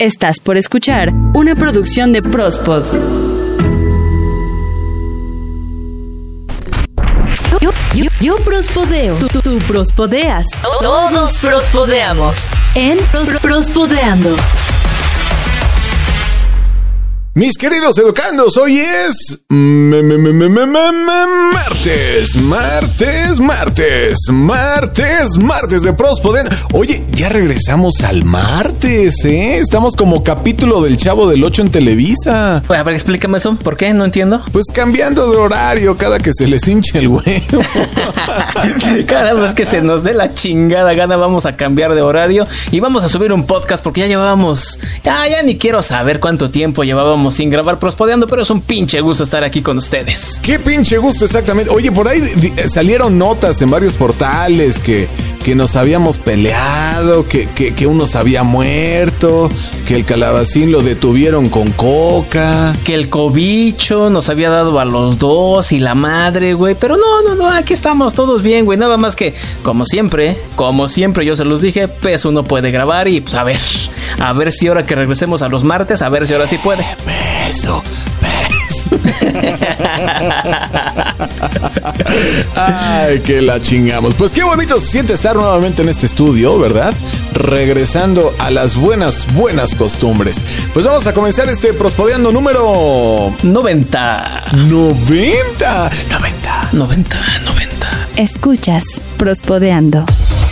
Estás por escuchar una producción de Prospod. Yo, yo, yo prospodeo. Tú, tú, tú prospodeas. Todos prospodeamos. En Pros- Prospodeando. Mis queridos educandos, hoy es martes, martes, martes, martes, martes de Prospoden. Oye, ya regresamos al martes, ¿eh? Estamos como capítulo del Chavo del 8 en Televisa. A ver, explícame eso. ¿Por qué? No entiendo. Pues cambiando de horario cada que se les hinche el huevo. Cada vez que se nos dé la chingada gana vamos a cambiar de horario y vamos a subir un podcast porque ya llevábamos, ya, ya ni quiero saber cuánto tiempo llevábamos sin grabar prospodeando, pero es un pinche gusto estar aquí con ustedes. Qué pinche gusto exactamente. Oye, por ahí salieron notas en varios portales que, que nos habíamos peleado, que, que, que uno se había muerto, que el calabacín lo detuvieron con coca. Que el cobicho nos había dado a los dos y la madre, güey. Pero no, no, no, aquí estamos todos bien, güey. Nada más que, como siempre, como siempre yo se los dije, pues uno puede grabar y pues a ver, a ver si ahora que regresemos a los martes, a ver si ahora sí puede. Beso, beso. Ay, que la chingamos. Pues qué bonito se siente estar nuevamente en este estudio, ¿verdad? Regresando a las buenas, buenas costumbres. Pues vamos a comenzar este prospodeando número 90. 90. 90. 90, 90. Escuchas Prospodeando.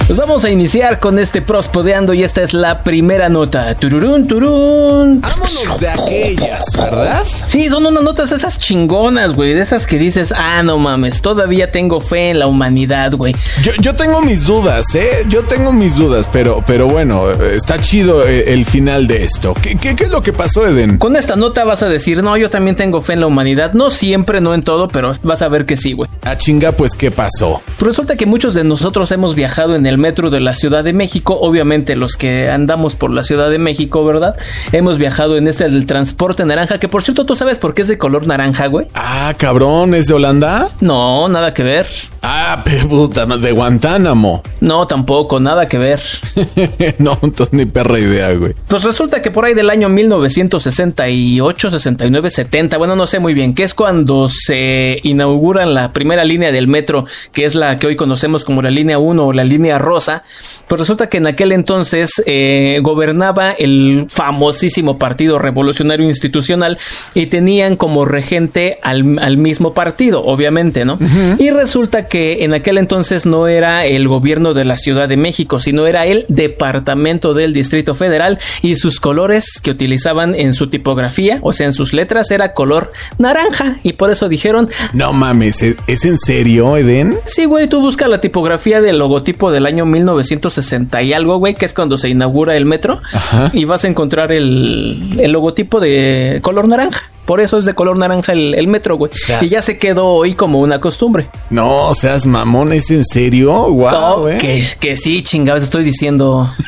Pues vamos a iniciar con este prospodeando y esta es la primera nota. Tururún, turún. Vámonos de aquellas, ¿verdad? Sí, son unas notas esas chingonas, güey. De esas que dices, ah, no mames, todavía tengo fe en la humanidad, güey. Yo, yo tengo mis dudas, ¿eh? Yo tengo mis dudas, pero, pero bueno, está chido el, el final de esto. ¿Qué, qué, qué es lo que pasó, Eden? Con esta nota vas a decir, no, yo también tengo fe en la humanidad. No siempre, no en todo, pero vas a ver que sí, güey. A chinga, pues, ¿qué pasó? Pues Resulta que muchos de nosotros hemos viajado en el metro de la Ciudad de México, obviamente los que andamos por la Ciudad de México, ¿verdad? Hemos viajado en este del transporte naranja, que por cierto, ¿tú sabes por qué es de color naranja, güey? Ah, cabrón, ¿es de Holanda? No, nada que ver. Ah, pe puta, de Guantánamo. No, tampoco, nada que ver. no, entonces ni perra idea, güey. Pues resulta que por ahí del año 1968, 69, 70, bueno, no sé muy bien, que es cuando se inaugura la primera línea del metro, que es la que hoy conocemos como la línea 1 o la línea rosa, pues resulta que en aquel entonces eh, gobernaba el famosísimo Partido Revolucionario Institucional y tenían como regente al, al mismo partido, obviamente, ¿no? Y resulta que en aquel entonces no era el gobierno de la Ciudad de México, sino era el departamento del Distrito Federal y sus colores que utilizaban en su tipografía, o sea, en sus letras, era color naranja y por eso dijeron, No mames, ¿es, es en serio, Eden? sí, güey, tú busca la tipografía del logotipo del año 1960 y algo, güey, que es cuando se inaugura el metro Ajá. y vas a encontrar el, el logotipo de color naranja. Por eso es de color naranja el, el metro, güey. Y ya se quedó hoy como una costumbre. No, seas mamón, ¿es en serio? Wow, No, güey. que, que sí, chingados, estoy diciendo.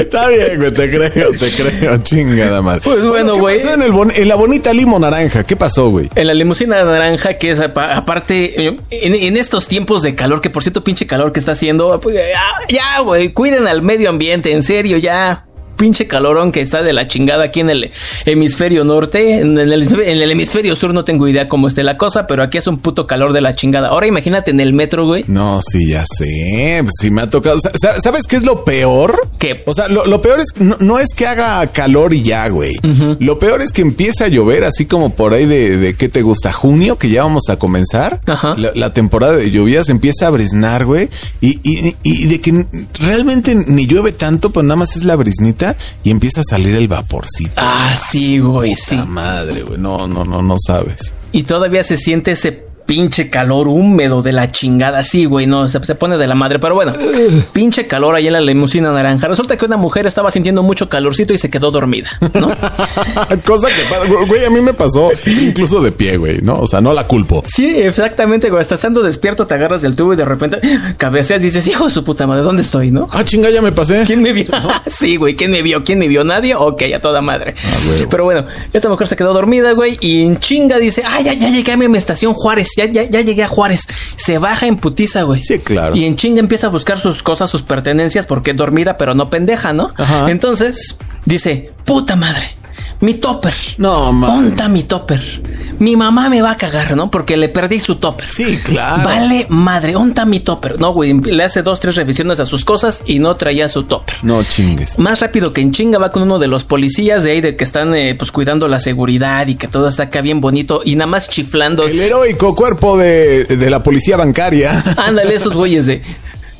Está bien, güey, te creo, te creo, chingada madre. Pues bueno, ¿qué güey. pasó En, el bon- en la bonita limo naranja, ¿qué pasó, güey? En la limusina naranja, que es apa- aparte, eh, en, en estos tiempos de calor, que por cierto, pinche calor que está haciendo, pues, ya, ya, güey, cuiden al medio ambiente, en serio, ya. Pinche calorón que está de la chingada aquí en el hemisferio norte. En el, en el hemisferio sur no tengo idea cómo esté la cosa, pero aquí es un puto calor de la chingada. Ahora imagínate en el metro, güey. No, sí, ya sé. pues, Sí me ha tocado. Sa- sa- ¿Sabes qué es lo peor? ¿Qué? O sea, lo, lo peor es no, no es que haga calor y ya, güey. Lo peor es que empieza a llover así como por ahí de, de ¿qué te gusta? Junio, que ya vamos a comenzar. Ajá. La, la temporada de lluvias empieza a brisnar, güey. Y, y, y de que realmente ni llueve tanto, pues nada más es la y empieza a salir el vaporcito. Ah, sí, güey, sí. Madre, güey. No, no, no, no sabes. Y todavía se siente ese pinche calor húmedo de la chingada. Sí, güey, no, se, se pone de la madre. Pero bueno, pinche calor ahí en la limusina naranja. Resulta que una mujer estaba sintiendo mucho calorcito y se quedó dormida, ¿no? Cosa que, güey, a mí me pasó incluso de pie, güey, ¿no? O sea, no la culpo. Sí, exactamente, güey. Hasta estando despierto te agarras del tubo y de repente cabeceas y dices, hijo de su puta madre, ¿dónde estoy, no? Ah, chinga, ya me pasé. ¿Quién me vio? sí, güey, ¿quién me vio? ¿Quién me vio? ¿Nadie? Ok, a toda madre. güey. Pero bueno, esta mujer se quedó dormida, güey, y en chinga dice, ah, ya, ya llegué a mi estación Juárez ya, ya, ya llegué a Juárez. Se baja en putiza, güey. Sí, claro. Y en chinga empieza a buscar sus cosas, sus pertenencias, porque es dormida, pero no pendeja, ¿no? Ajá. Entonces dice, puta madre, mi topper. No, ma- Ponta mi topper. Mi mamá me va a cagar, ¿no? Porque le perdí su topper. Sí, claro. Vale madre, onta mi topper. No, güey, le hace dos, tres revisiones a sus cosas y no traía su topper. No chingues. Más rápido que en chinga va con uno de los policías de ahí de que están eh, pues cuidando la seguridad y que todo está acá bien bonito y nada más chiflando. El heroico cuerpo de, de la policía bancaria. Ándale, esos güeyes de.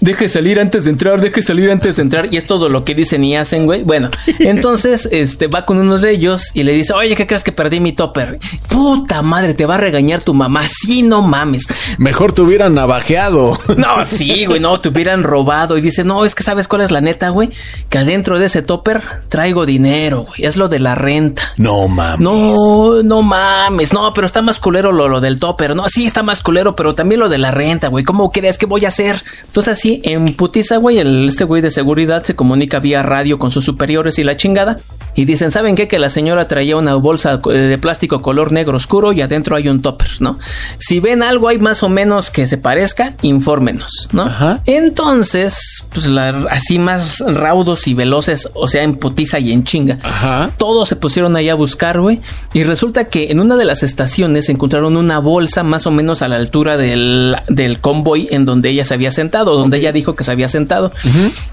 Deje salir antes de entrar, deje salir antes de entrar. Y es todo lo que dicen y hacen, güey. Bueno, entonces este va con uno de ellos y le dice: Oye, ¿qué crees que perdí mi topper? Puta madre, te va a regañar tu mamá. Sí, no mames. Mejor te hubieran navajeado. No, sí, güey, no, te hubieran robado. Y dice: No, es que sabes cuál es la neta, güey. Que adentro de ese topper traigo dinero, güey. Es lo de la renta. No mames. No, no mames, no, pero está más culero lo, lo del topper, no, sí está más culero, pero también lo de la renta, güey, ¿cómo crees que voy a hacer? Entonces en putiza, güey, el, este güey de seguridad se comunica vía radio con sus superiores y la chingada, y dicen, ¿saben qué? Que la señora traía una bolsa eh, de plástico color negro oscuro y adentro hay un topper, ¿no? Si ven algo ahí más o menos que se parezca, infórmenos, ¿no? Ajá. Entonces, pues la- así más raudos y veloces, o sea, en putiza y en chinga. Ajá. Todos se pusieron ahí a buscar, güey. Y resulta que en una de las estaciones encontraron una bolsa más o menos a la altura del, del convoy en donde ella se había sentado, donde ella dijo que se había sentado.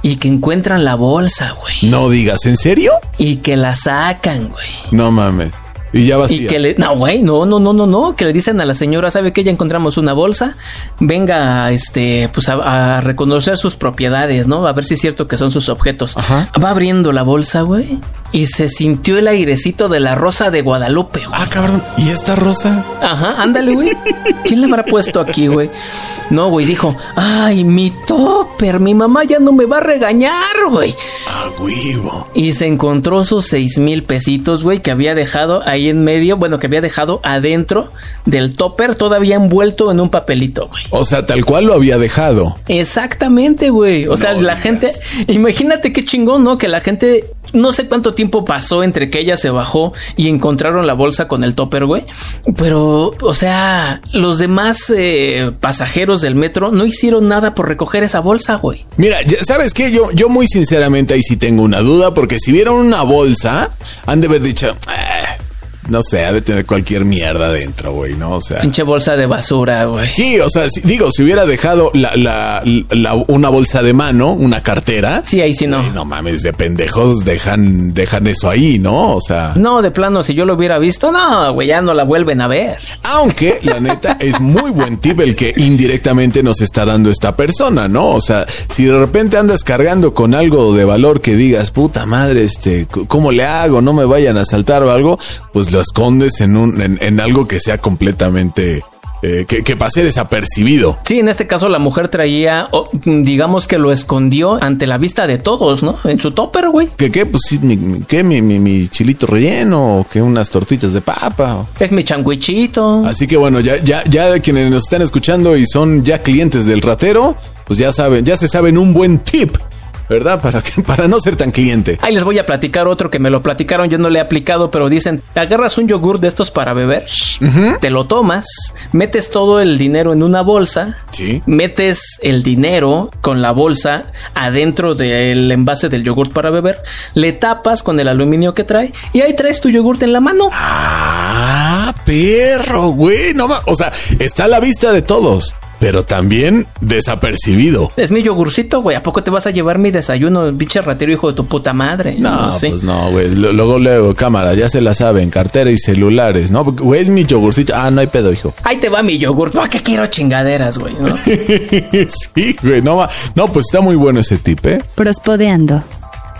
Y que encuentran la bolsa, güey. No digas, ¿en serio? Y que la sacan, güey. No mames. Y ya vacía. Y que le. No, güey, no, no, no, no, no. Que le dicen a la señora, ¿sabe que ya encontramos una bolsa? Venga, este, pues a, a reconocer sus propiedades, ¿no? A ver si es cierto que son sus objetos. Ajá. Va abriendo la bolsa, güey. Y se sintió el airecito de la rosa de Guadalupe, güey. Ah, cabrón. ¿Y esta rosa? Ajá, ándale, güey. ¿Quién le habrá puesto aquí, güey? No, güey, dijo, ay, mi topper, mi mamá ya no me va a regañar, güey. Ah, huevo. Y se encontró sus seis mil pesitos, güey, que había dejado ahí en medio, bueno, que había dejado adentro del topper, todavía envuelto en un papelito, güey. O sea, tal cual lo había dejado. Exactamente, güey. O sea, la digas. gente, imagínate qué chingón, ¿no? Que la gente, no sé cuánto tiempo pasó entre que ella se bajó y encontraron la bolsa con el topper, güey. Pero, o sea, los demás eh, pasajeros del metro no hicieron nada por recoger esa bolsa, güey. Mira, ¿sabes qué? Yo, yo muy sinceramente ahí sí tengo una duda, porque si vieron una bolsa, han de haber dicho, "Eh, no sé, ha de tener cualquier mierda dentro, güey, ¿no? O sea. Pinche bolsa de basura, güey. Sí, o sea, si- digo, si hubiera dejado la, la- la- una bolsa de mano, una cartera. Sí, ahí sí no. no mames, de pendejos dejan, dejan eso ahí, ¿no? O sea. No, de plano, si yo lo hubiera visto, no, güey, ya no la vuelven a ver. Aunque, la neta, es muy buen tip el que indirectamente nos está dando esta persona, ¿no? O sea, si de repente andas cargando con algo de valor que digas, puta madre, este, ¿cómo le hago? No me vayan a asaltar o algo, pues lo escondes en un, en, en algo que sea completamente, eh, que, que pase desapercibido. Sí, en este caso la mujer traía, digamos que lo escondió ante la vista de todos, ¿no? En su topper, güey. ¿Qué qué? Pues sí, mi, mi- ¿qué? Mi, mi, mi chilito relleno o que unas tortitas de papa. o- Es mi changuichito. Así que bueno, ya, ya, ya quienes nos están escuchando y son ya clientes del ratero, pues ya saben, ya se saben un buen tip, ¿verdad? Para que, para no ser tan cliente. Ahí les voy a platicar otro que me lo platicaron, yo no le he aplicado, pero dicen, agarras un yogur de estos para beber, te lo tomas, metes todo el dinero en una bolsa, Sí. metes el dinero con la bolsa adentro del envase del yogur para beber, le tapas con el aluminio que trae y ahí traes tu yogurt en la mano. Ah, perro, güey. No o sea, está a la vista de todos, pero también desapercibido. Es mi yogurcito, güey. ¿A poco te vas a llevar mi desayuno, pinche ratero hijo de tu puta madre? No, Sí. pues no, güey. Luego, luego, cámara, ya se la saben, cartera y celulares, ¿no? Güey, es mi yogurcito. Ah, no hay pedo, hijo. Ahí te va mi yogur. ¿Para qué quiero chingaderas, güey? ¿no? sí, güey, no, no, pues está muy bueno ese tip, ¿eh? Prospodeando.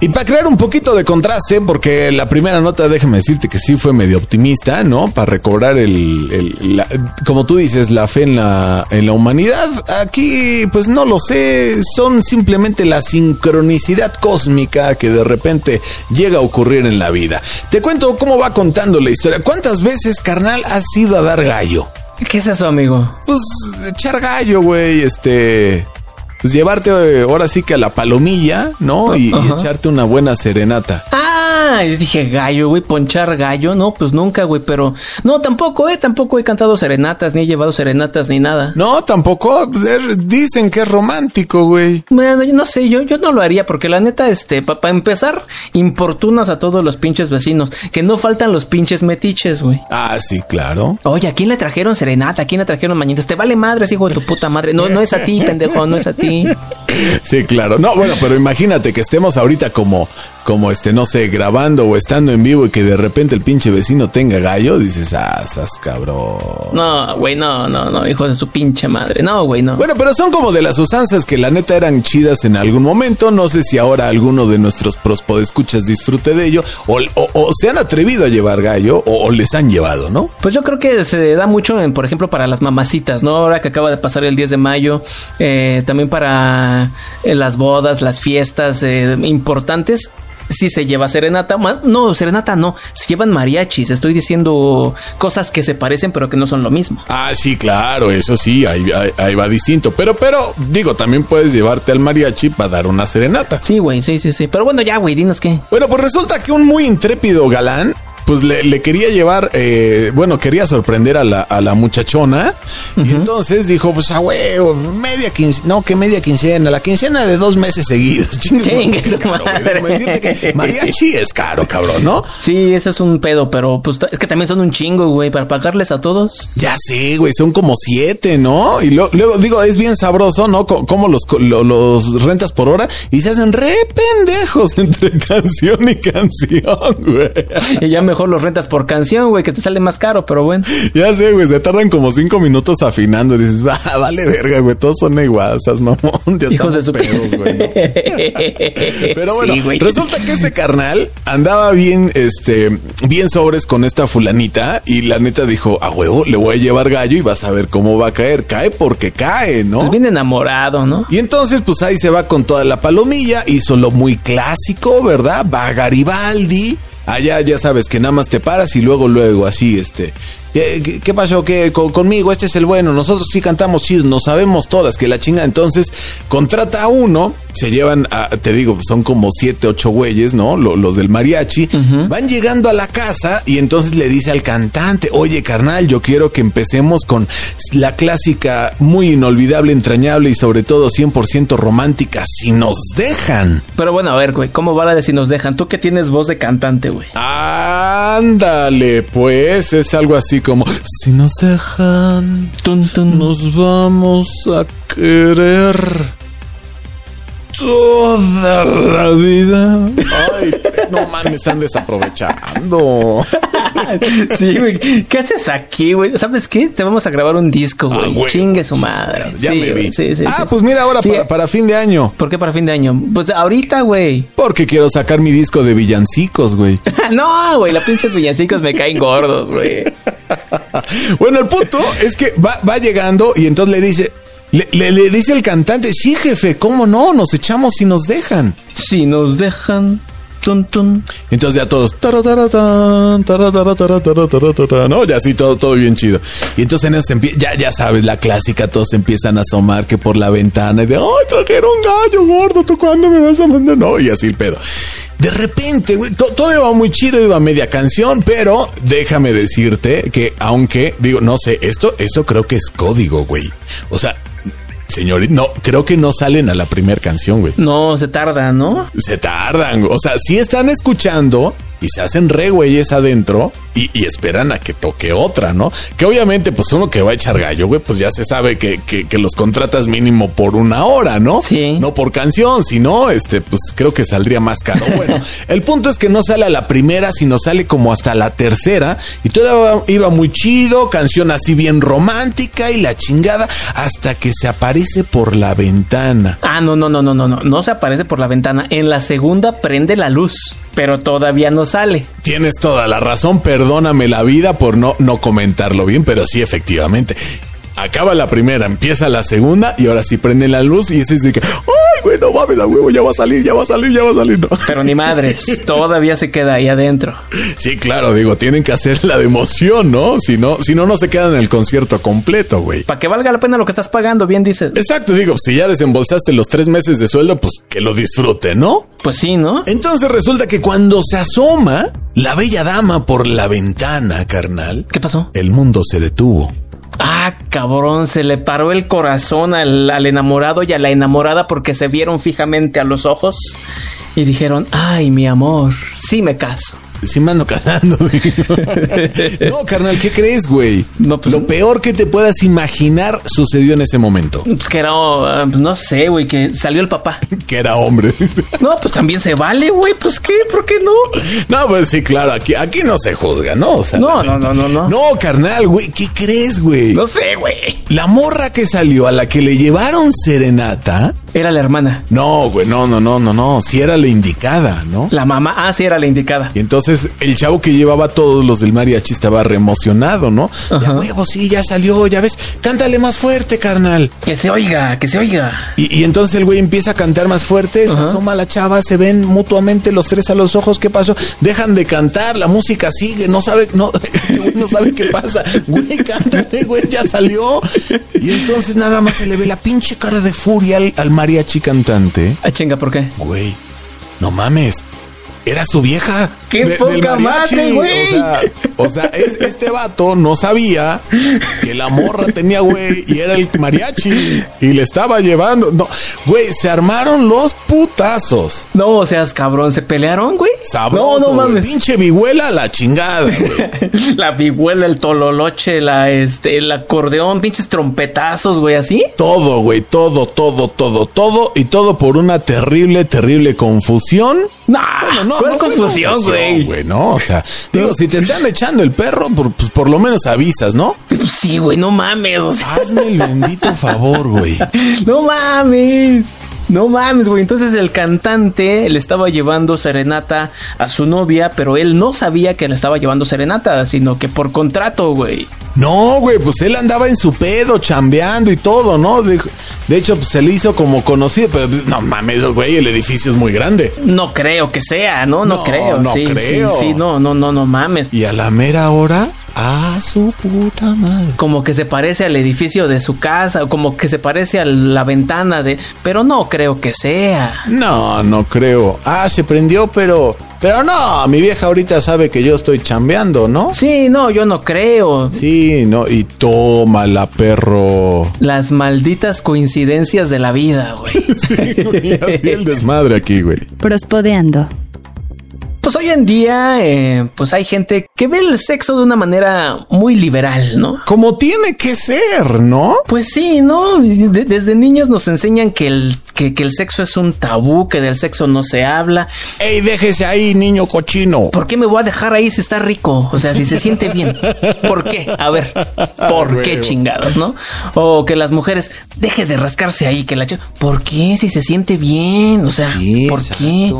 Y para crear un poquito de contraste, porque la primera nota, déjame decirte que sí fue medio optimista, ¿no? Para recobrar el, el- la- como tú dices, la fe en la, en la humanidad. Aquí, pues no lo sé, son simplemente la sincronicidad cósmica que de repente llega a ocurrir en la vida. Te cuento cómo va contando la historia. ¿Cuántas veces, carnal, has ido a dar gallo? ¿Qué es eso, amigo? Pues echar gallo, güey, este... Pues llevarte eh, ahora sí que a la palomilla, ¿no? Y, y echarte una buena serenata. Ah, Ah, y dije gallo, güey, ponchar gallo. No, pues nunca, güey, pero no, tampoco, eh, tampoco he cantado serenatas, ni he llevado serenatas, ni nada. No, tampoco. Er, dicen que es romántico, güey. Bueno, yo no sé, yo, yo no lo haría porque la neta, este, para empezar, importunas a todos los pinches vecinos, que no faltan los pinches metiches, güey. Ah, sí, claro. Oye, ¿a quién le trajeron serenata? ¿A quién le trajeron mañanitas? Te vale madres, hijo de tu puta madre. No, no es a ti, pendejo, no es a ti. Sí, claro. No, bueno, pero imagínate que estemos ahorita como, como este, no sé, grabando o estando en vivo y que de repente el pinche vecino tenga gallo, dices, ah, estás cabrón. No, güey, no, no, no, hijo de su pinche madre. No, güey, no. Bueno, pero son como de las usanzas que la neta eran chidas en algún momento. No sé si ahora alguno de nuestros prospodescuchas disfrute de ello o, o, se han atrevido a llevar gallo o, les han llevado, ¿no? Pues yo creo que se da mucho, en, por ejemplo, para las mamacitas, ¿no? Ahora que acaba de pasar el 10 de mayo, eh, también para eh, las bodas, las fiestas eh, importantes si se lleva serenata, no, serenata no, se llevan mariachis, estoy diciendo cosas que se parecen pero que no son lo mismo. Ah, sí, claro, eso sí, ahí, va distinto, pero, pero, digo, también puedes llevarte al mariachi para dar una serenata. Sí, güey, sí, sí, sí, pero bueno, ya, güey, dinos qué. Bueno, pues resulta que un muy intrépido galán pues le, quería llevar, eh, bueno, quería sorprender a la, a la muchachona. Y entonces dijo, pues a huevo, media quincena, no, que media quincena, la quincena de dos meses seguidos. Chingue, mariachi es caro, cabrón, ¿no? Sí, ese es un pedo, pero pues es que también son un chingo, güey, para pagarles a todos. Ya sé, güey, son como siete, ¿no? Y luego, digo, es bien sabroso, ¿no? Como los, los rentas por hora y se hacen re pendejos entre canción y canción, güey. Y ya me mejor los rentas por canción, güey, que te sale más caro, pero bueno. Ya sé, güey, se tardan como cinco minutos afinando. Dices, va, vale verga, güey, todos son igual, esas mamón. Hijos de su pedos, güey. Pero bueno, resulta que este carnal andaba bien, este, bien sobres con esta fulanita y la neta dijo, a huevo, le voy a llevar gallo y vas a ver cómo va a caer. Cae porque cae, ¿no? Pues bien enamorado, ¿no? Y entonces, pues ahí se va con toda la palomilla, hizo lo muy clásico, ¿verdad? Va a Garibaldi Allá ya sabes que nada más te paras y luego, luego, así, este, ¿Qué, pasó? ¿Qué, conmigo? Este es el bueno. Nosotros sí cantamos chido. No sabemos todas que la chinga. Entonces, contrata a uno. Se llevan, a, te digo, son como siete, ocho güeyes, ¿no? Los, del mariachi. Van llegando a la casa y entonces le dice al cantante, oye, carnal, yo quiero que empecemos con la clásica muy inolvidable, entrañable y sobre todo 100% romántica, si nos dejan. Pero bueno, a ver, güey, ¿cómo va la de si nos dejan? Tú que tienes voz de cantante, güey. Ándale, pues es algo así como, si nos dejan, nos vamos a querer toda la vida. Ay, no mames, están desaprovechando. sí, güey. ¿Qué haces aquí, güey? ¿Sabes qué? Te vamos a grabar un disco, ah, güey. Chingue su madre. Ya me vi. ah, pues mira, ahora para, para, fin de año. ¿Por qué para fin de año? Pues ahorita, güey. Porque quiero sacar mi disco de villancicos, güey. no, güey, los pinches villancicos me caen gordos, güey. bueno, el punto es que va, va llegando y entonces le dice, le, le, dice el cantante, sí, jefe, ¿cómo no? Nos echamos si nos dejan. Si nos dejan. Entonces ya todos, no, ya así todo, todo bien chido. Y entonces en eso ya, ya sabes, la clásica, todos empiezan a asomar que por la ventana y de, ay, trajeron gallo gordo, ¿tú cuándo me vas a mandar? No, y así el pedo. De repente, güey, todo iba muy chido, iba media canción, pero déjame decirte que aunque, digo, no sé, esto, esto creo que es código, güey. O sea, Señorita, no, creo que no salen a la primera canción, güey. No, se tardan, ¿no? Se tardan, o sea, sí están escuchando y se hacen re güeyes adentro y, esperan a que toque otra, ¿no? Que obviamente, pues uno que va a echar gallo, güey, pues ya se sabe que, que, los contratas mínimo por una hora, ¿no? Sí. No por canción, sino, este, pues creo que saldría más caro. Bueno, el punto es que no sale a la primera, sino sale como hasta la tercera y todo iba muy chido, canción así bien romántica y la chingada, hasta que se aparece por la ventana. Ah, no, no, no, no, no, no, no se aparece por la ventana. En la segunda prende la luz, pero todavía no Tienes toda la razón, perdóname la vida por no, no comentarlo bien, pero sí, efectivamente. Acaba la primera, empieza la segunda y ahora sí prende la luz y ese es de que, ay, güey, no mames, a huevo, ya va a salir, ya va a salir, ya va a salir. No. Pero ni madres, todavía se queda ahí adentro. Sí, claro, digo, tienen que hacer la de emoción, ¿no? Si no, si no, no se quedan en el concierto completo, güey. Para que valga la pena lo que estás pagando, bien dices. Exacto, digo, si ya desembolsaste los tres meses de sueldo, pues que lo disfrute, ¿no? Pues sí, ¿no? Entonces resulta que cuando se asoma la bella dama por la ventana, carnal, ¿Qué pasó? el mundo se detuvo. Ah, cabrón, se le paró el corazón al, enamorado y a la enamorada porque se vieron fijamente a los ojos y dijeron, ay, mi amor, sí me caso. Sí me ando casando. no, carnal, ¿qué crees, güey? No, pues- Lo peor que te puedas imaginar sucedió en ese momento. Pues que era, ah, pues no sé, güey, que salió el papá. Que era hombre. No, pues también se vale, güey, pues qué, ¿por qué no? No, pues sí, claro, aquí, aquí no se juzga, ¿no? O sea, No, no, no, no, no. No, carnal, güey, ¿qué crees, güey? No sé, güey. La morra que salió a la que le llevaron serenata. Era la hermana. No, güey, no, no, no, no, no. Sí era la indicada, ¿no? La mamá, ah, sí, era la indicada. Y entonces el chavo que llevaba a todos los del mariachi estaba re emocionado, ¿no? Ya Ajá. huevo, sí, ya salió, ya ves. Cántale más fuerte, carnal. Que se oiga, que se oiga. Y, y entonces el güey empieza a cantar más fuerte, se asoma la chava, se ven mutuamente los tres a los ojos, ¿qué pasó? Dejan de cantar, la música sigue, no sabe, no, este güey no sabe qué pasa. Güey, cántale, güey, ya salió. Y entonces nada más se le ve la pinche cara de furia al, al mariachi cantante. Ah, chinga, ¿por qué? Güey, no mames. Era su vieja. ¡Qué de- poca madre, güey! O sea, o sea, es- este vato no sabía que la morra tenía güey y era el mariachi y le estaba llevando. No, güey, se armaron los putazos. No seas cabrón, ¿se pelearon, güey? Sabroso. No, no mames. Pinche vihuela a la chingada, güey. La vihuela, el tololoche, la, este, el acordeón, pinches trompetazos, güey, así. Todo, güey, todo, todo, todo, todo y todo por una terrible, terrible confusión. Nah, Bueno, ¿cuál fue confusión, güey? No, o sea, digo, si te están echando el perro, por, pues por lo menos avisas, ¿no? Sí, güey, no mames, o sea, Hazme el bendito favor, güey. no mames. No mames, güey. Entonces el cantante le estaba llevando serenata a su novia, pero él no sabía que le estaba llevando serenata, sino que por contrato, güey. No, güey, pues él andaba en su pedo, chambeando y todo, ¿no? De, de hecho, pues se le hizo como conocido, pero pues, no mames, güey, el edificio es muy grande. No creo que sea, ¿no? No, No, creo. no sí, creo. sí, sí, no, no, no, no mames. Y a la mera hora, a su puta madre. Como que se parece al edificio de su casa, o como que se parece a la ventana de... Pero no creo que sea. No, no creo. Ah, se prendió, pero... Pero no, mi vieja ahorita sabe que yo estoy chambeando, ¿no? Sí, no, yo no creo. Sí, no, y tómala, perro. Las malditas coincidencias de la vida, güey. Y así el desmadre aquí, güey. Prospodeando. Pues hoy en día, eh, pues hay gente que ve el sexo de una manera muy liberal, ¿no? Como tiene que ser, ¿no? Pues sí, ¿no? De- desde niños nos enseñan que el, que, que el sexo es un tabú, que del sexo no se habla. Ey, déjese ahí, niño cochino. ¿Por qué me voy a dejar ahí si está rico? O sea, si se siente bien. ¿Por qué? A ver, ¿por qué chingados, no? O que las mujeres deje de rascarse ahí, que la chica. ¿Por qué? Si se siente bien. O sea, Sí, ¿por qué?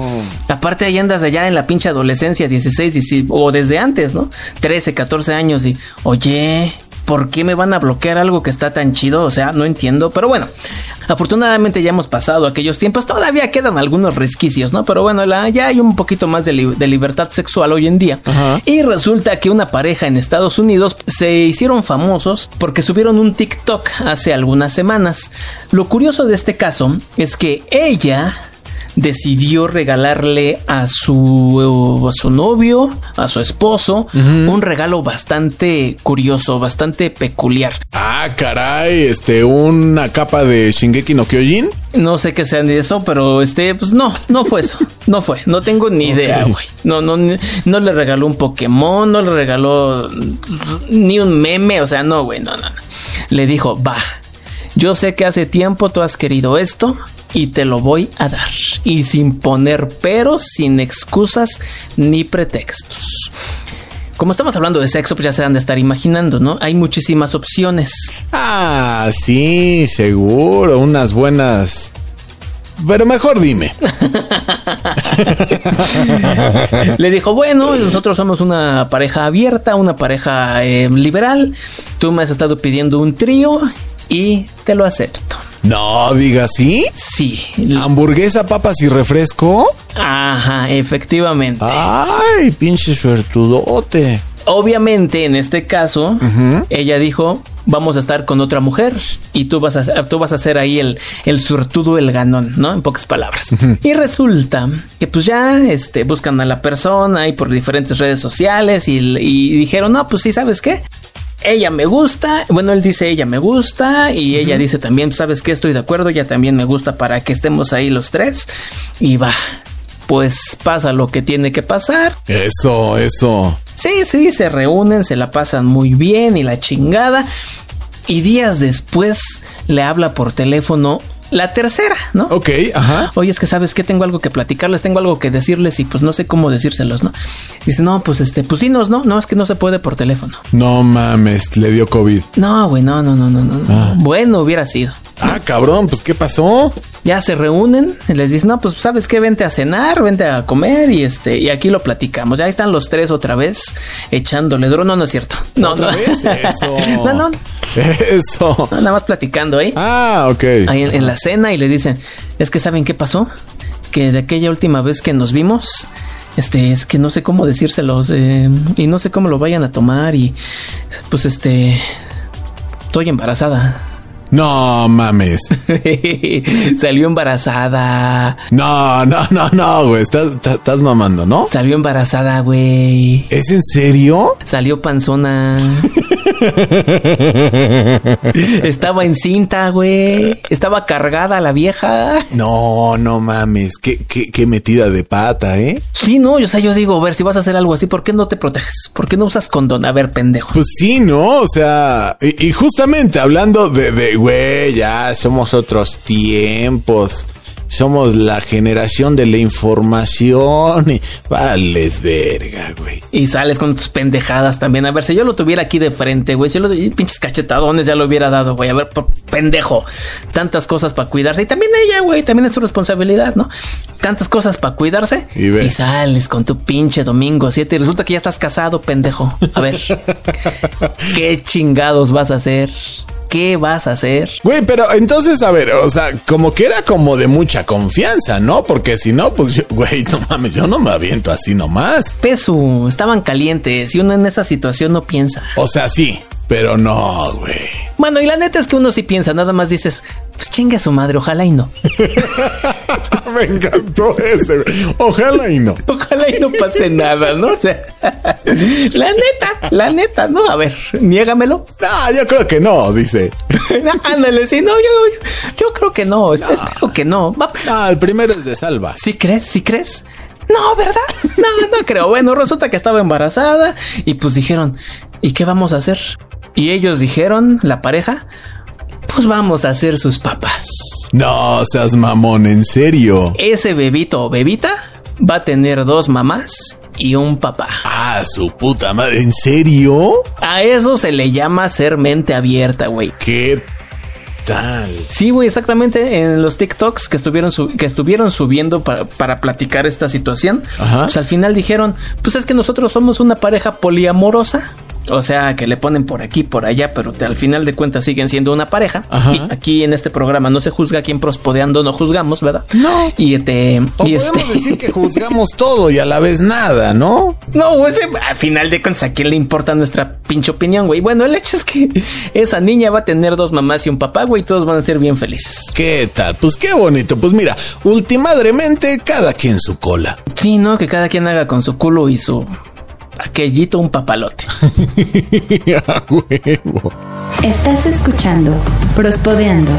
Aparte, ahí andas allá en la pinche adolescencia, 16, 17, o desde antes, ¿no? 13, 14 años y, oye. ¿Por qué me van a bloquear algo que está tan chido? O sea, no entiendo. Pero bueno, afortunadamente ya hemos pasado aquellos tiempos. Todavía quedan algunos resquicios, ¿no? Pero bueno, la- ya hay un poquito más de, li- de libertad sexual hoy en día. Ajá. Y resulta que una pareja en Estados Unidos se hicieron famosos porque subieron un TikTok hace algunas semanas. Lo curioso de este caso es que ella decidió regalarle a su, a su novio, a su esposo, un regalo bastante curioso, bastante peculiar. Ah, caray, este, una capa de Shingeki no Kyojin. No sé qué sean de eso, pero este, pues no, no fue eso. No fue, no tengo ni idea, güey. No, no, ni- no le regaló un Pokémon, no le regaló ni un meme, o sea, no, güey, no, no, no. Le dijo, va, yo sé que hace tiempo tú has querido esto y te lo voy a dar. Y sin poner peros, sin excusas ni pretextos. Como estamos hablando de sexo, pues ya se han de estar imaginando, ¿no? Hay muchísimas opciones. Ah, sí, seguro, unas buenas pero mejor dime. Le dijo, bueno, nosotros somos una pareja abierta, una pareja eh, liberal. Tú me has estado pidiendo un trío y te lo acepto. No, diga sí. Sí. Hamburguesa, papas y refresco. Ajá, efectivamente. Ay, pinche suertudote. Obviamente, en este caso, ella dijo, vamos a estar con otra mujer y tú vas a, tú vas a ser ahí el, el surtudo, el ganón, ¿no? En pocas palabras. Y resulta que pues ya este, buscan a la persona y por diferentes redes sociales y, y dijeron, no, pues sí, ¿sabes qué? Ella me gusta, bueno, él dice ella me gusta y ella dice también, sabes que estoy de acuerdo, ella también me gusta para que estemos ahí los tres y va, pues pasa lo que tiene que pasar. Eso, eso. Sí, sí, se reúnen, se la pasan muy bien y la chingada. Y días después le habla por teléfono la tercera, ¿no? Ok, ajá. Oye, es que sabes que tengo algo que platicarles, tengo algo que decirles y pues no sé cómo decírselos, ¿no? Dice, no, pues este, pues dinos, ¿no? No, es que no se puede por teléfono. No mames, le dio COVID. No, güey, no, no, no, no, no. Ah. Bueno, hubiera sido. Ah, cabrón, pues ¿qué pasó? Ya se reúnen y les dicen, no, pues sabes qué, vente a cenar, vente a comer y este, y aquí lo platicamos. Ya están los tres otra vez echándole duro. No, no es cierto. No, ¿Otra no. vez? Eso. no, no, Eso. no, nada más platicando ahí. Ah, ok. ahí en, en la cena y le dicen, es que saben qué pasó, que de aquella última vez que nos vimos, este, es que no sé cómo decírselos eh, y no sé cómo lo vayan a tomar y pues este, estoy embarazada. No mames. Salió embarazada. No, no, no, no, güey. Estás, estás- mamando, ¿no? Salió embarazada, güey. ¿Es en serio? Salió panzona. Estaba encinta, güey. Estaba cargada la vieja. No, no mames. Qué, qué, qué metida de pata, ¿eh? Sí, no, o sea, yo digo, a ver, si vas a hacer algo así, ¿por qué no te proteges? ¿Por qué no usas condón? A ver, pendejo. Pues sí, ¿no? O sea, y, y justamente hablando de, de, güey, ya somos otros tiempos. Somos la generación de la información y vales verga, güey. Y sales con tus pendejadas también. A ver, si yo lo tuviera aquí de frente, güey, si yo lo y pinches cachetadones ya lo hubiera dado, güey. A ver, pendejo. Tantas cosas para cuidarse. Y también ella, güey, también es su responsabilidad, ¿no? Tantas cosas para cuidarse. Y ve. sales con tu pinche domingo 7 y resulta que ya estás casado, pendejo. A ver, ¿qué chingados vas a hacer? ¿Qué vas a hacer? Güey, pero entonces, a ver, o sea, como que era como de mucha confianza, ¿no? Porque si no, pues, yo- güey, no mames, yo no me aviento así nomás. Pesu, estaban calientes y uno en esa situación no piensa. O sea, sí, pero no, güey. Bueno, y la neta es que uno sí piensa, nada más dices, pues chingue a su madre, ojalá y no. me encantó ese. Ojalá y no. Ojalá y no pase nada, ¿no? O sea, la neta, la neta, ¿no? A ver, niégamelo. No, yo creo que no, dice. Ándale, sí, no, yo, yo creo que no, espero que no. No, el primero es de salva. ¿Sí crees? ¿Sí crees? No, ¿verdad? No, no creo. Bueno, resulta que estaba embarazada y pues dijeron, ¿y qué vamos a hacer? Y ellos dijeron, la pareja, pues vamos a hacer sus papas. No, seas mamón, en serio. Ese bebito o bebita va a tener dos mamás y un papá. Ah, su puta madre, ¿en serio? A eso se le llama ser mente abierta, güey. ¿Qué tal? Sí, güey, exactamente. En los TikToks que estuvieron, que estuvieron subiendo para, para platicar esta situación, Ajá. pues al final dijeron, pues es que nosotros somos una pareja poliamorosa. O sea, que le ponen por aquí, por allá, pero te- al final de cuentas siguen siendo una pareja. Ajá. Y aquí en este programa no se juzga a quien prospodeando no juzgamos, ¿verdad? No. Y este... O y podemos este decir que juzgamos todo y a la vez nada, ¿no? No, güey, ese- al final de cuentas, ¿a quién le importa nuestra pinche opinión, güey? Bueno, el hecho es que esa niña va a tener dos mamás y un papá, güey, y todos van a ser bien felices. ¿Qué tal? Pues qué bonito. Pues mira, ultimadremente cada quien su cola. Sí, ¿no? Que cada quien haga con su culo y su aquellito un papalote. A huevo. Estás escuchando Prospodeando.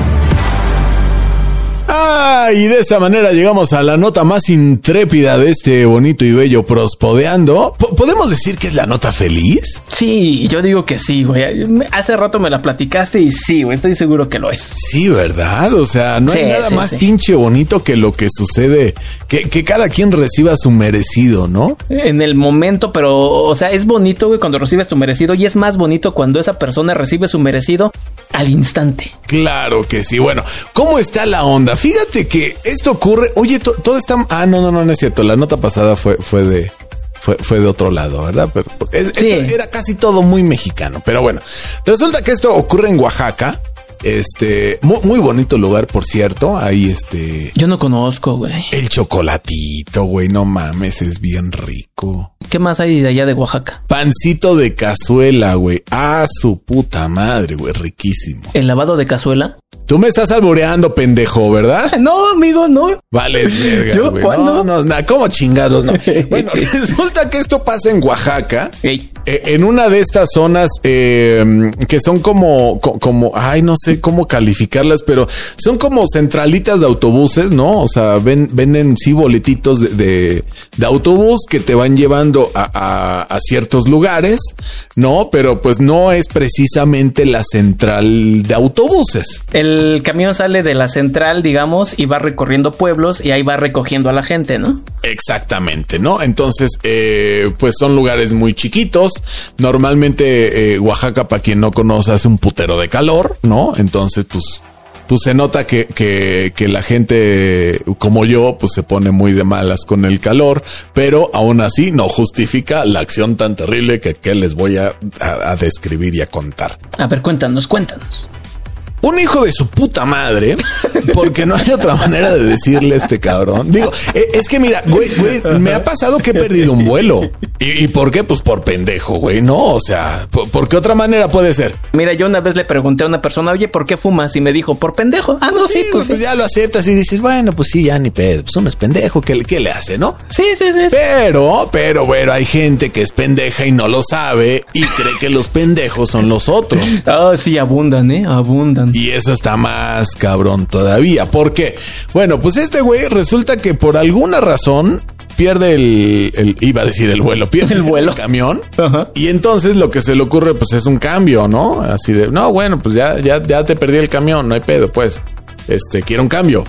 Ah, y de esa manera llegamos a la nota más intrépida de este bonito y bello prospodeando. Po- ¿Podemos decir que es la nota feliz? Sí, yo digo que sí, güey. Hace rato me la platicaste y sí, güey, estoy seguro que lo es. Sí, ¿verdad? O sea, no hay Sí, nada sí, más sí. pinche bonito que lo que sucede, que, que cada quien reciba su merecido, ¿no? En el momento, pero, o sea, es bonito, güey, cuando recibes tu merecido y es más bonito cuando esa persona recibe su merecido al instante. Claro que sí. Bueno, ¿cómo está la onda? Fíjate que esto ocurre. Oye, to- todo está. Ah, no, no, no, no es cierto. La nota pasada fue, fue de. Fue, fue de otro lado, ¿verdad? Pero es- Sí. esto era casi todo muy mexicano. Pero bueno, resulta que esto ocurre en Oaxaca. Este, muy, muy bonito lugar, por cierto. Ahí, este, Yo no conozco, güey. el chocolatito, güey, no mames, es bien rico. ¿Qué más hay de allá de Oaxaca? Pancito de cazuela, güey. Ah, su puta madre, güey, riquísimo. ¿El lavado de cazuela? Tú me estás alboreando, pendejo, ¿verdad? No, amigo, no. Vale, verga, ¿Yo? ¿Cuándo? No, no, na- ¿cómo chingados? No. Bueno, resulta que esto pasa en Oaxaca. Ey. eh, En una de estas zonas eh, que son como, co- como, ay, no sé cómo calificarlas, pero son como centralitas de autobuses, ¿no? O sea, ven- venden sí boletitos de, de, de autobús que te van llevando a, a- a ciertos lugares, ¿no? Pero pues no es precisamente la central de autobuses. El camión sale de la central, digamos, y va recorriendo pueblos y ahí va recogiendo a la gente, ¿no? Exactamente, ¿no? Entonces, eh, pues son lugares muy chiquitos. Normalmente eh, Oaxaca, para quien no conoce, hace un putero de calor, ¿no? Entonces, pues, pues se nota que, que, que la gente como yo, pues se pone muy de malas con el calor, pero aún así no justifica la acción tan terrible que, que les voy a, a- a describir y a contar. A ver, cuéntanos, cuéntanos. Un hijo de su puta madre, porque no hay otra manera de decirle a este cabrón. Digo, eh, es que mira, güey, güey, me ha pasado que he perdido un vuelo. ¿Y, y por qué? Pues por pendejo, güey, no, o sea, ¿por, por qué otra manera puede ser? Mira, yo una vez le pregunté a una persona, oye, ¿por qué fumas? Y me dijo, por pendejo. Ah, no, sí, pues sí. ya lo aceptas y dices, bueno, pues sí, ya ni pedo, pues uno es pendejo, ¿qué, le- qué le hace, no? Sí, sí, sí. sí. Pero, pero, bueno, hay gente que es pendeja y no lo sabe y cree que los pendejos son los otros. Ah, sí, abundan, ¿eh? Abundan. Y eso está más cabrón todavía. ¿Por qué? Bueno, pues este güey resulta que por alguna razón pierde el, el- iba a decir el vuelo, pierde El vuelo. camión. Ajá. Y entonces lo que se le ocurre pues es un cambio, ¿no? Así de, no, bueno, pues ya, ya, ya te perdí el camión, no hay pedo, pues. Este, quiero un cambio.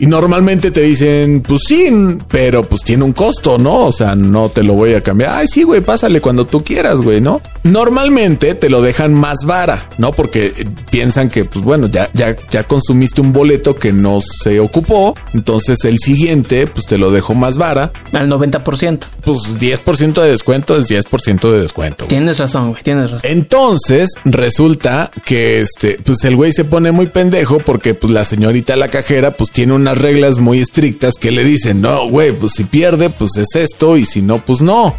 Y normalmente te dicen, pues sí, pero pues tiene un costo, ¿no? O sea, no te lo voy a cambiar. Ay, sí, güey, pásale cuando tú quieras, güey, ¿no? Normalmente te lo dejan más vara, ¿no? Porque eh, piensan que, pues bueno, ya, ya, ya consumiste un boleto que no se ocupó. Entonces el siguiente, pues te lo dejo más vara. Al 90%. Pues 10% de descuento es 10% de descuento. güey. Tienes razón, güey, tienes razón. Entonces resulta que este, pues el güey se pone muy pendejo porque pues la señorita la cajera pues tiene reglas muy estrictas que le dicen, no, güey, pues si pierde pues es esto y si no pues no.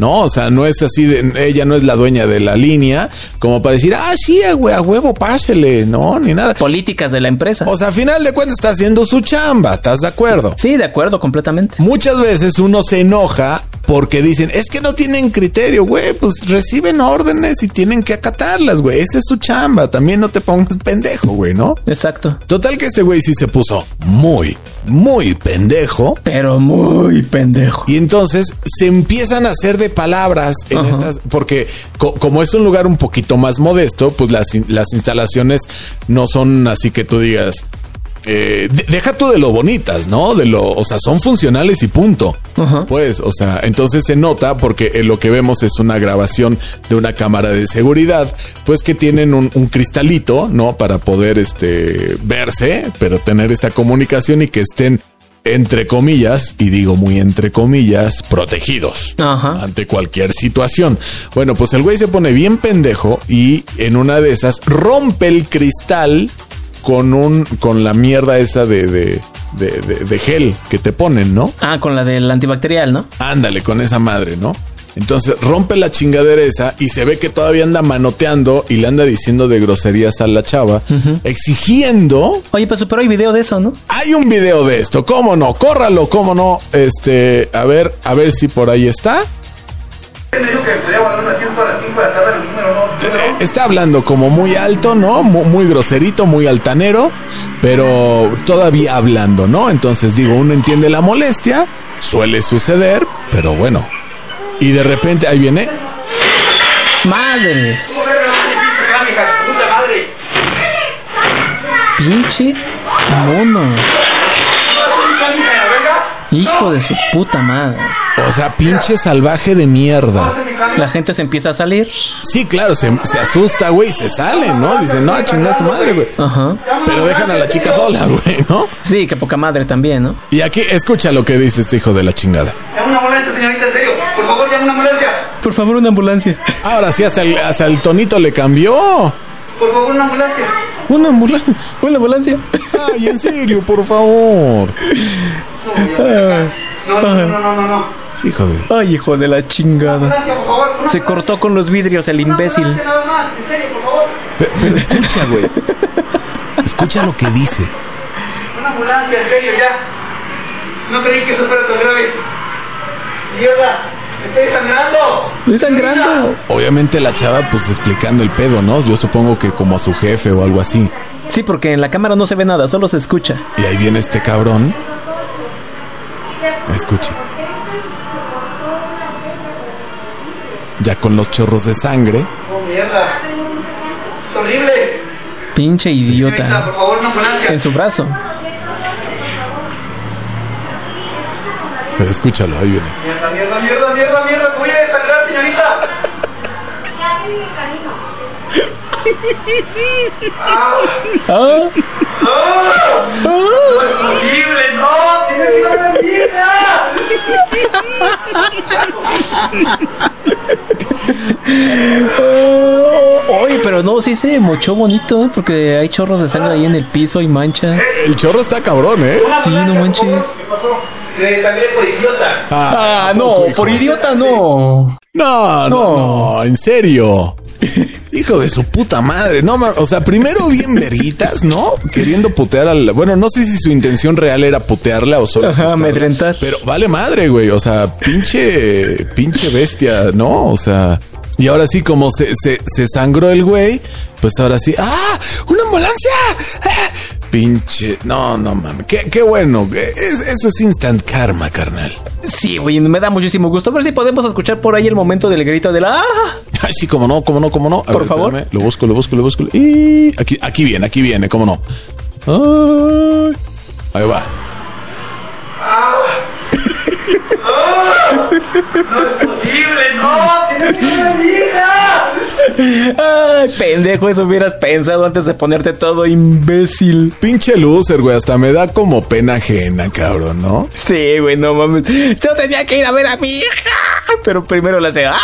No, o sea, no es así de, ella no es la dueña de la línea como para decir, ah, sí, güey, a huevo, pásele, no, ni nada. Políticas de la empresa. O sea, a final de cuentas está haciendo su chamba, ¿estás de acuerdo? Sí, de acuerdo, completamente. Muchas veces uno se enoja porque dicen, es que no tienen criterio, güey, pues reciben órdenes y tienen que acatarlas, güey. Esa es su chamba. También no te pongas pendejo, güey, ¿no? Exacto. Total que este güey sí se puso muy, muy pendejo. Pero muy pendejo. Y entonces se empiezan a hacer de palabras en Ajá. estas, porque co- como es un lugar un poquito más modesto, pues las, las instalaciones no son así que tú digas, eh, de- deja tú de lo bonitas, ¿no? De lo, o sea, son funcionales y punto. Ajá. Pues, o sea, entonces se nota porque eh, lo que vemos es una grabación de una cámara de seguridad, pues que tienen un, un cristalito, ¿no? Para poder, este, verse, pero tener esta comunicación y que estén entre comillas, y digo muy entre comillas, protegidos Ajá. ante cualquier situación. Bueno, pues el güey se pone bien pendejo y en una de esas rompe el cristal con un con la mierda esa de, de, de, de- de gel que te ponen, ¿no? Ah, con la del antibacterial, ¿no? Ándale con esa madre, ¿no? Entonces rompe la chingadera esa y se ve que todavía anda manoteando y le anda diciendo de groserías a la chava, exigiendo Oye, pues pero hay video de eso, ¿no? hay un video de esto, ¿cómo no? Córralo, ¿cómo no? Este, a ver, a ver si por ahí está. Me dijo que podía guardar un asiento a las 5 de la tarde, el número no. Eh, Está hablando como muy alto, ¿no? Mu- Muy, groserito, muy altanero, pero todavía hablando, ¿no? Entonces digo, uno entiende la molestia, suele suceder, pero bueno. Y de repente ahí viene, Madres. ¡Puta madre! Pinche mono. Hijo de su puta madre. o sea, pinche salvaje de mierda. La gente se empieza a salir. Sí, claro, se, se asusta, güey, y se sale, ¿no? Dicen, no, chinga su madre, güey. Ajá. Pero dejan a la chica sola, güey, ¿no? Sí, que poca madre también, ¿no? Y aquí, escucha lo que dice este hijo de la chingada. Una señorita, Por favor, una ambulancia. Por favor, una ambulancia. Ahora sí, hasta el, hasta el tonito le cambió. Por favor, una ambulancia. Una ambulancia. Una ambulancia. Ay, en serio, por favor. No, no, no, no, no, no. no. Sí, hijo de... Ay, hijo de la chingada. Se cortó con los vidrios el imbécil. pero escucha, güey. Escucha lo que dice. Una ambulancia, en serio, ya. No creí que eso fuera tan grave. Mierda, estoy sangrando. Estoy sangrando. Obviamente la chava, pues explicando el pedo, ¿no? Yo supongo que como a su jefe o algo así. Sí, porque en la cámara no se ve nada, solo se escucha. Y ahí viene este cabrón. Escuche. Ya con los chorros de sangre. Oh, mierda. Es horrible. Pinche por idiota. favor, una ambulancia. En su brazo. Pero escúchalo, ahí viene. Mierda, mierda, mierda, mierda, mierda. Voy a desangrar, señorita. Ah, Ah, ah, no es posible, no. Tiene que ir a la mierda. oh, oye, pero no, sí se mochó bonito, ¿eh? porque hay chorros de sangre ahí en el piso, hay manchas. El chorro está cabrón, ¿eh? Sí, no manches. ¿Qué pasó? Le sangré por idiota. Ah, ¿a no, hijo por idiota no. No, no, No. no, en serio. Hijo de su puta madre. No, o sea, primero bien verguitas, ¿no? Queriendo putear al. Bueno, no sé si su intención real era putearla o solo. Ajá, amedrentar. Pero vale madre, güey. O sea, pinche. Pinche bestia, ¿no? O sea. Y ahora sí, como se, se, se sangró el güey, pues ahora sí. ¡Ah! ¡Una ambulancia! ¡Ah! Pinche. No, no mames. Qué, qué bueno. Es- eso es instant karma, carnal. Sí, güey, me da muchísimo gusto. A ver si podemos escuchar por ahí el momento del grito de la... ¡Ah! Ay, sí, cómo no, cómo no, cómo no. A Por favor. espérame, Lo busco, lo busco, lo busco. Y aquí, aquí viene, aquí viene, cómo no. Ay. Ahí va. No es posible, no. Tiene que ir a la mierda. Ay, pendejo, eso hubieras pensado antes de ponerte todo imbécil. Pinche loser, güey. Hasta me da como pena ajena, cabrón, ¿no? Sí, güey, no mames. Yo tenía que ir a ver a mi hija. Pero primero le hace... ¡Ah!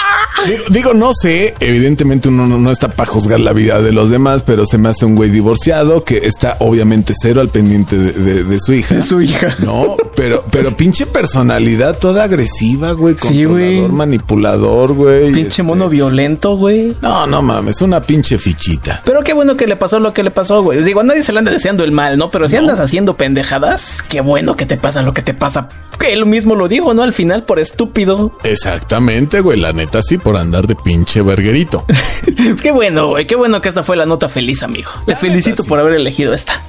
Digo, digo, no sé, evidentemente uno no, no está para juzgar la vida de los demás, pero se me hace un güey divorciado que está obviamente cero al pendiente de, de- de su hija. De su hija. No, pero, pero pinche personalidad toda agresiva, güey. Sí, Controlador, güey. manipulador, güey. Pinche este- mono violento, güey. No, no mames, una pinche fichita. Pero qué bueno que le pasó lo que le pasó, güey. Digo, a nadie se le anda deseando el mal, ¿no? Pero si andas haciendo pendejadas, qué bueno que te pasa lo que te pasa. Que él mismo lo dijo, ¿no? Al final, por estúpido. Exactamente, güey. La neta sí, por andar de pinche verguerito. qué bueno, güey. Qué bueno que esta fue la nota feliz, amigo. Te La felicito neta, sí. por haber elegido esta.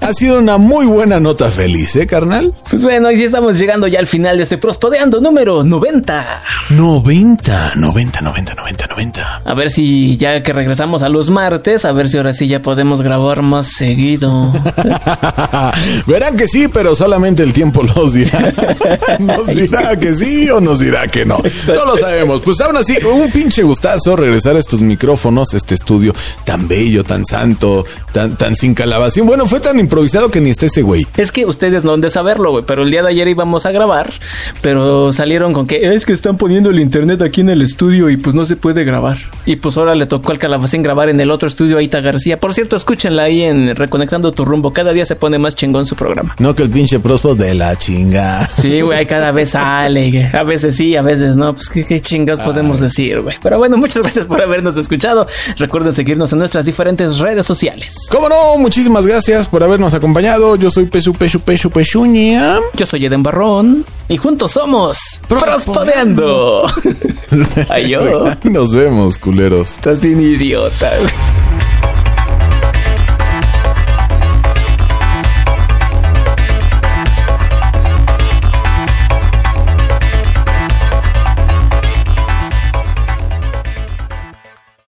Ha sido una muy buena nota feliz, ¿eh, carnal? Pues bueno, y estamos llegando ya al final de este Prospodeando número 90. 90, 90, 90, 90, 90. A ver si ya que regresamos a los martes, a ver si ahora sí ya podemos grabar más seguido. Verán que sí, pero solamente el tiempo los dirá. Nos dirá que sí o nos dirá que no. No lo sabemos. Pues aún así, un pinche gustazo regresar a estos micrófonos, este estudio tan bello, tan santo, tan, tan sin calabacín. Bueno, fue tan improvisado que ni está ese güey. Es que ustedes no han de saberlo, güey, pero el día de ayer íbamos a grabar, pero salieron con que es que están poniendo el internet aquí en el estudio y pues no se puede grabar. Y pues ahora le tocó al Calabacín grabar en el otro estudio a Ita García. Por cierto, escúchenla ahí en Reconectando tu rumbo. Cada día se pone más chingón su programa. No que el pinche prospo de la chinga. Sí, güey, cada vez sale. A veces sí, a veces no. Pues qué, qué chingas podemos decir, güey. Pero bueno, muchas gracias por habernos escuchado. Recuerden seguirnos en nuestras diferentes redes sociales. ¿Cómo no? Muchísimas gracias por habernos acompañado. Yo soy Pesu, Pesu, Pesu, Pesuña. Yo soy Eden Barrón y juntos somos Prospodeando. Ay, yo. Nos vemos, culeros. Estás bien idiota. güey.